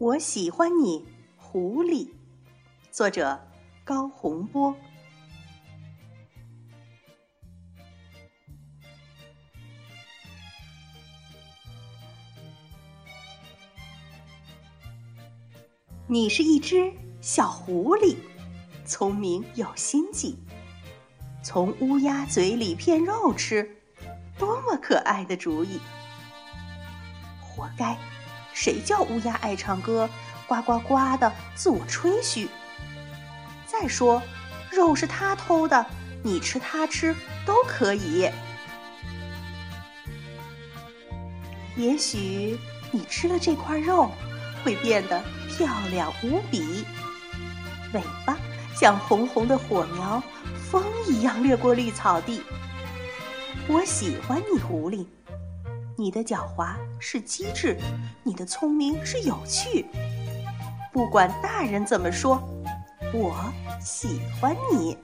我喜欢你，狐狸。作者高洪波。你是一只小狐狸，聪明有心计，从乌鸦嘴里骗肉吃，多么可爱的主意！活该，谁叫乌鸦爱唱歌，呱呱呱的自我吹嘘。再说，肉是他偷的，你吃他吃都可以。也许你吃了这块肉。会变得漂亮无比，尾巴像红红的火苗，风一样掠过绿草地。我喜欢你，狐狸，你的狡猾是机智，你的聪明是有趣。不管大人怎么说，我喜欢你。